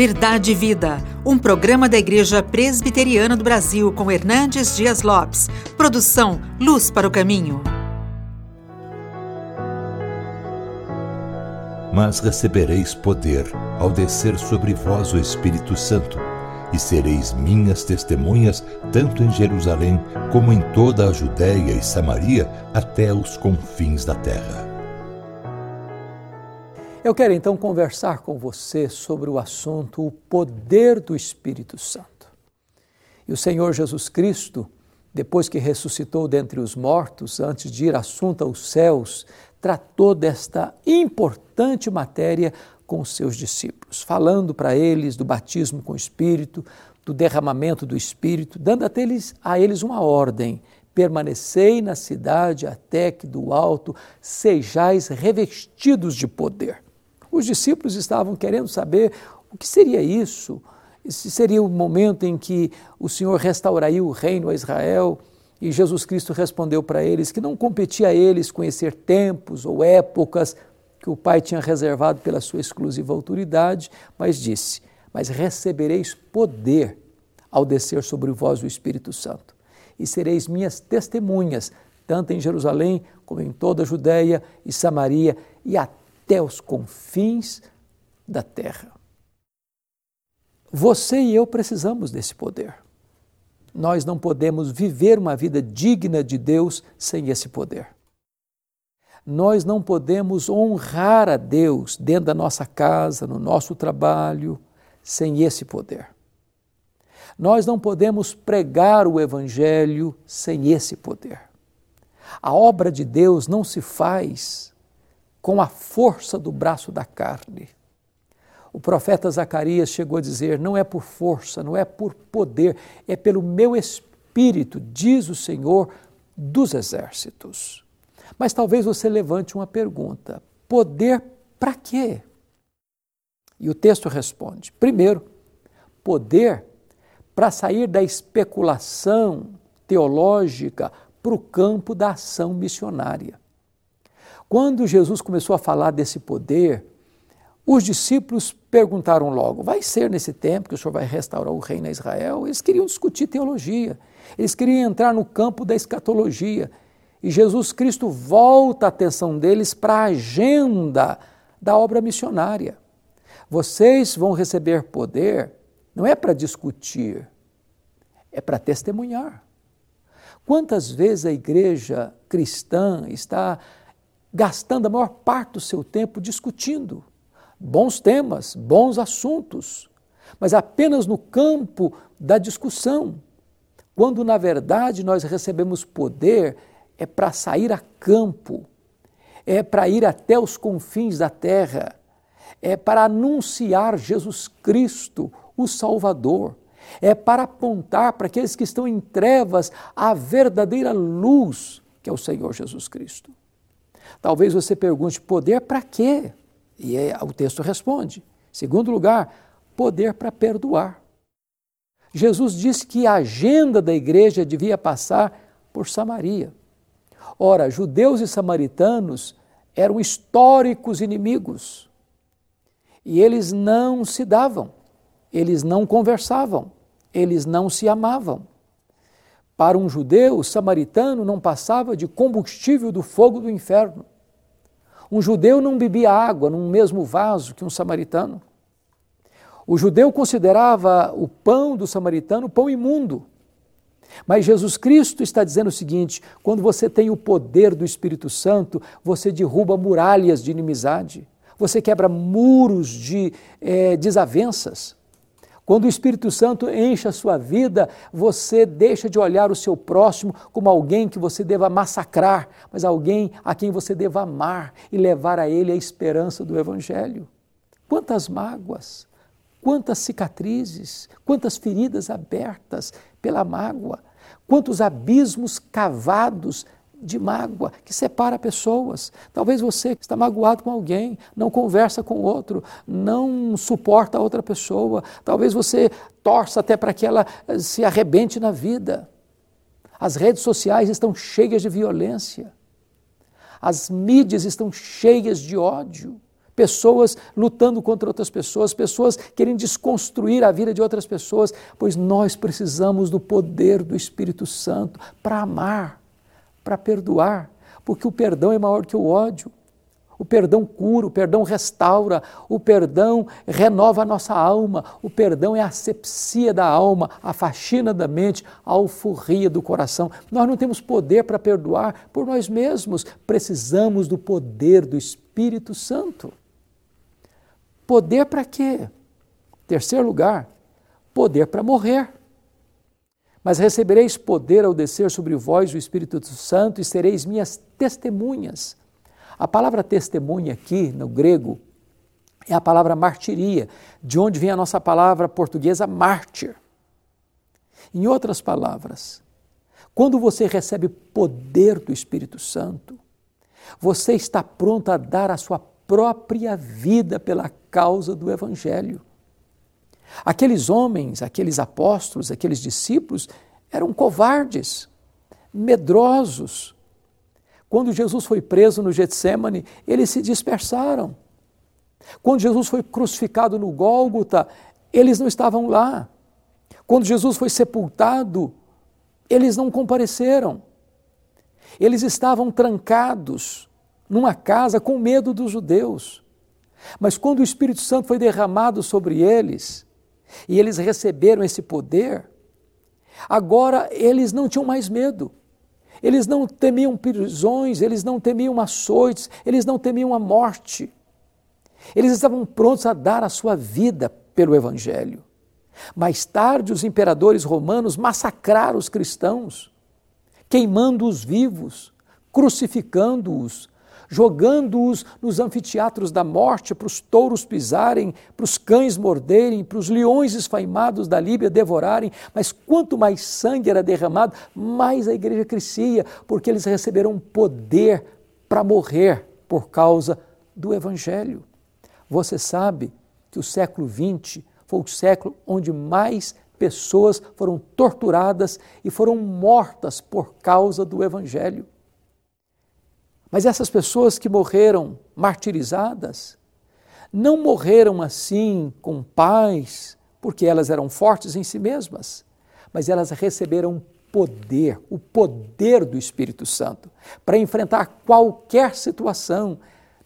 Verdade e Vida, um programa da Igreja Presbiteriana do Brasil com Hernandes Dias Lopes. Produção Luz para o Caminho. Mas recebereis poder ao descer sobre vós o Espírito Santo, e sereis minhas testemunhas tanto em Jerusalém como em toda a Judéia e Samaria até os confins da terra. Eu quero então conversar com você sobre o assunto o poder do Espírito Santo. E o Senhor Jesus Cristo, depois que ressuscitou dentre os mortos, antes de ir assunto aos céus, tratou desta importante matéria com os seus discípulos, falando para eles do batismo com o Espírito, do derramamento do Espírito, dando a eles, a eles uma ordem: permanecei na cidade até que do alto sejais revestidos de poder. Os discípulos estavam querendo saber o que seria isso, se seria o momento em que o Senhor restauraria o reino a Israel. E Jesus Cristo respondeu para eles que não competia a eles conhecer tempos ou épocas que o Pai tinha reservado pela sua exclusiva autoridade, mas disse: Mas recebereis poder ao descer sobre vós o Espírito Santo, e sereis minhas testemunhas, tanto em Jerusalém como em toda a Judéia e Samaria e até até os confins da terra. Você e eu precisamos desse poder. Nós não podemos viver uma vida digna de Deus sem esse poder. Nós não podemos honrar a Deus dentro da nossa casa, no nosso trabalho, sem esse poder. Nós não podemos pregar o Evangelho sem esse poder. A obra de Deus não se faz com a força do braço da carne. O profeta Zacarias chegou a dizer: Não é por força, não é por poder, é pelo meu espírito, diz o Senhor dos exércitos. Mas talvez você levante uma pergunta: poder para quê? E o texto responde: primeiro, poder para sair da especulação teológica para o campo da ação missionária. Quando Jesus começou a falar desse poder, os discípulos perguntaram logo: vai ser nesse tempo que o Senhor vai restaurar o reino a Israel? Eles queriam discutir teologia, eles queriam entrar no campo da escatologia. E Jesus Cristo volta a atenção deles para a agenda da obra missionária. Vocês vão receber poder, não é para discutir, é para testemunhar. Quantas vezes a igreja cristã está gastando a maior parte do seu tempo discutindo bons temas, bons assuntos, mas apenas no campo da discussão, quando na verdade nós recebemos poder é para sair a campo, é para ir até os confins da terra, é para anunciar Jesus Cristo, o Salvador, é para apontar para aqueles que estão em trevas a verdadeira luz que é o Senhor Jesus Cristo. Talvez você pergunte: poder para quê? E é, o texto responde. Segundo lugar, poder para perdoar. Jesus disse que a agenda da igreja devia passar por Samaria. Ora, judeus e samaritanos eram históricos inimigos. E eles não se davam, eles não conversavam, eles não se amavam. Para um judeu, o samaritano não passava de combustível do fogo do inferno. Um judeu não bebia água num mesmo vaso que um samaritano. O judeu considerava o pão do samaritano pão imundo. Mas Jesus Cristo está dizendo o seguinte: quando você tem o poder do Espírito Santo, você derruba muralhas de inimizade, você quebra muros de é, desavenças. Quando o Espírito Santo enche a sua vida, você deixa de olhar o seu próximo como alguém que você deva massacrar, mas alguém a quem você deva amar e levar a ele a esperança do Evangelho. Quantas mágoas, quantas cicatrizes, quantas feridas abertas pela mágoa, quantos abismos cavados de mágoa que separa pessoas. Talvez você está magoado com alguém, não conversa com outro, não suporta outra pessoa. Talvez você torça até para que ela eh, se arrebente na vida. As redes sociais estão cheias de violência. As mídias estão cheias de ódio. pessoas lutando contra outras pessoas, pessoas querendo desconstruir a vida de outras pessoas, pois nós precisamos do poder do Espírito Santo para amar, para perdoar, porque o perdão é maior que o ódio. O perdão cura, o perdão restaura, o perdão renova a nossa alma, o perdão é a asepsia da alma, a faxina da mente, a alforria do coração. Nós não temos poder para perdoar por nós mesmos, precisamos do poder do Espírito Santo. Poder para quê? Terceiro lugar, poder para morrer. Mas recebereis poder ao descer sobre vós o Espírito Santo e sereis minhas testemunhas a palavra testemunha aqui, no grego, é a palavra martiria, de onde vem a nossa palavra portuguesa mártir. Em outras palavras, quando você recebe poder do Espírito Santo, você está pronto a dar a sua própria vida pela causa do Evangelho. Aqueles homens, aqueles apóstolos, aqueles discípulos eram covardes, medrosos, quando Jesus foi preso no Getsemane, eles se dispersaram. Quando Jesus foi crucificado no Gólgota, eles não estavam lá. Quando Jesus foi sepultado, eles não compareceram. Eles estavam trancados numa casa com medo dos judeus. Mas quando o Espírito Santo foi derramado sobre eles, e eles receberam esse poder, agora eles não tinham mais medo. Eles não temiam prisões, eles não temiam açoites, eles não temiam a morte. Eles estavam prontos a dar a sua vida pelo Evangelho. Mais tarde, os imperadores romanos massacraram os cristãos, queimando-os vivos, crucificando-os, jogando-os nos anfiteatros da morte para os touros pisarem, para os cães morderem, para os leões esfaimados da Líbia devorarem. Mas quanto mais sangue era derramado, mais a igreja crescia, porque eles receberam poder para morrer por causa do Evangelho. Você sabe que o século XX foi o século onde mais pessoas foram torturadas e foram mortas por causa do Evangelho. Mas essas pessoas que morreram martirizadas, não morreram assim com paz, porque elas eram fortes em si mesmas, mas elas receberam poder, o poder do Espírito Santo, para enfrentar qualquer situação,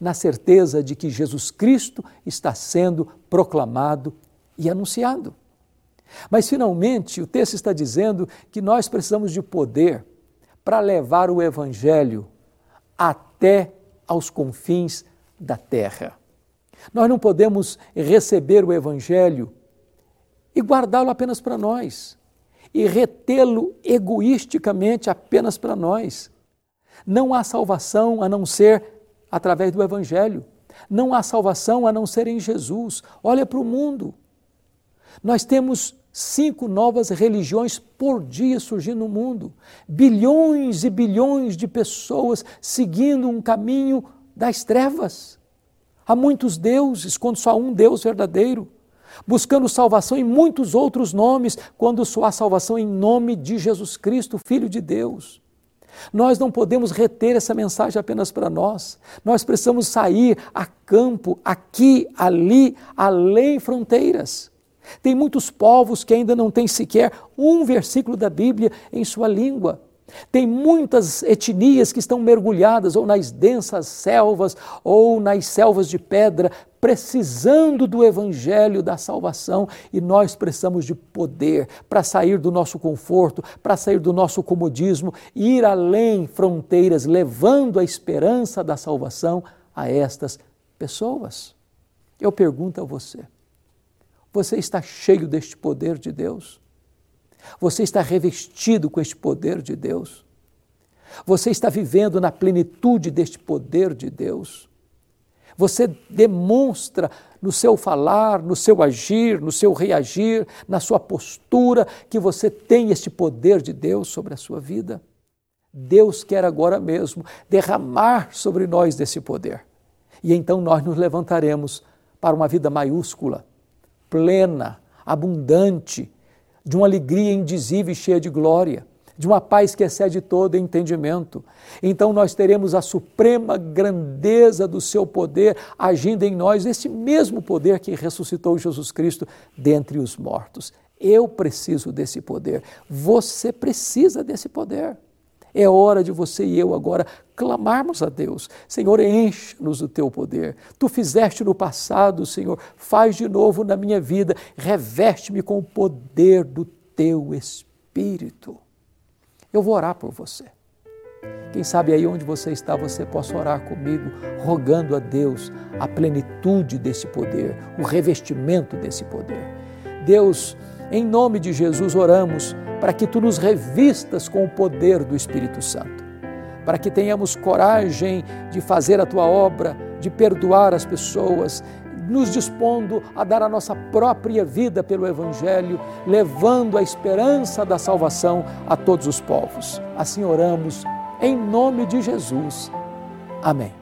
na certeza de que Jesus Cristo está sendo proclamado e anunciado. Mas, finalmente, o texto está dizendo que nós precisamos de poder para levar o Evangelho até aos confins da terra. Nós não podemos receber o Evangelho e guardá-lo apenas para nós, e retê-lo egoisticamente apenas para nós. Não há salvação a não ser através do Evangelho. Não há salvação a não ser em Jesus. Olha para o mundo. Nós temos cinco novas religiões por dia surgindo no mundo. Bilhões e bilhões de pessoas seguindo um caminho das trevas. Há muitos deuses, quando só há um Deus verdadeiro. Buscando salvação em muitos outros nomes, quando só há salvação em nome de Jesus Cristo, Filho de Deus. Nós não podemos reter essa mensagem apenas para nós. Nós precisamos sair a campo, aqui, ali, além fronteiras. Tem muitos povos que ainda não têm sequer um versículo da Bíblia em sua língua. Tem muitas etnias que estão mergulhadas ou nas densas selvas ou nas selvas de pedra, precisando do evangelho da salvação, e nós precisamos de poder para sair do nosso conforto, para sair do nosso comodismo, ir além fronteiras, levando a esperança da salvação a estas pessoas. Eu pergunto a você: você está cheio deste poder de Deus? Você está revestido com este poder de Deus? Você está vivendo na plenitude deste poder de Deus? Você demonstra no seu falar, no seu agir, no seu reagir, na sua postura, que você tem este poder de Deus sobre a sua vida? Deus quer agora mesmo derramar sobre nós desse poder. E então nós nos levantaremos para uma vida maiúscula, plena, abundante, de uma alegria indizível e cheia de glória. de uma paz que excede todo entendimento. Então nós teremos a suprema grandeza do seu poder agindo em nós, esse mesmo poder que ressuscitou Jesus Cristo dentre os mortos. Eu preciso desse poder. Você precisa desse poder. É hora de você e eu agora clamarmos a Deus: Senhor, enche-nos do teu poder. Tu fizeste no passado, Senhor, faz de novo na minha vida, reveste-me com o poder do teu Espírito. Eu vou orar por você. Quem sabe aí onde você está, você possa orar comigo, rogando a Deus a plenitude desse poder, o revestimento desse poder. Deus, em nome de Jesus, oramos para que tu nos revistas com o poder do Espírito Santo, para que tenhamos coragem de fazer a tua obra, de perdoar as pessoas, nos dispondo a dar a nossa própria vida pelo Evangelho, levando a esperança da salvação a todos os povos. Assim oramos, em nome de Jesus. Amém.